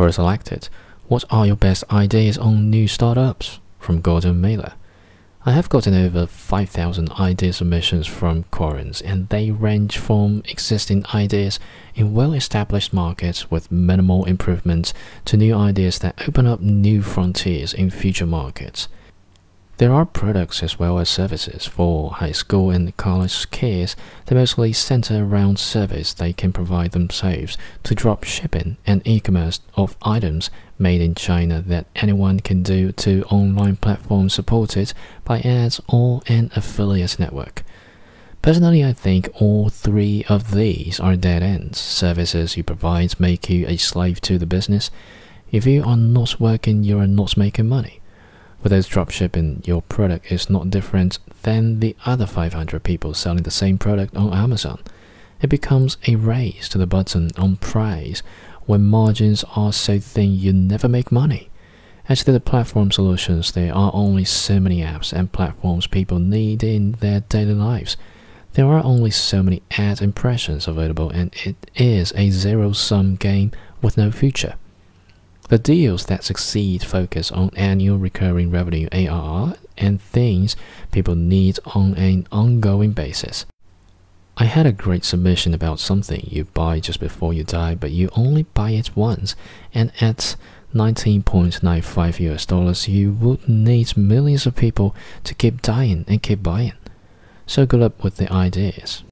Her selected. What are your best ideas on new startups? From Gordon Mailer. I have gotten over 5,000 idea submissions from Quorans, and they range from existing ideas in well established markets with minimal improvements to new ideas that open up new frontiers in future markets. There are products as well as services for high school and college kids that mostly center around service they can provide themselves to drop shipping and e-commerce of items made in China that anyone can do to online platforms supported by ads or an affiliate network. Personally, I think all three of these are dead ends. Services you provide make you a slave to the business. If you are not working, you are not making money. With those dropshipping, your product is not different than the other 500 people selling the same product on Amazon. It becomes a race to the bottom on price when margins are so thin you never make money. As to the platform solutions, there are only so many apps and platforms people need in their daily lives. There are only so many ad impressions available, and it is a zero sum game with no future. The deals that succeed focus on annual recurring revenue ARR and things people need on an ongoing basis. I had a great submission about something you buy just before you die, but you only buy it once, and at 19.95 US dollars, you would need millions of people to keep dying and keep buying. So good luck with the ideas.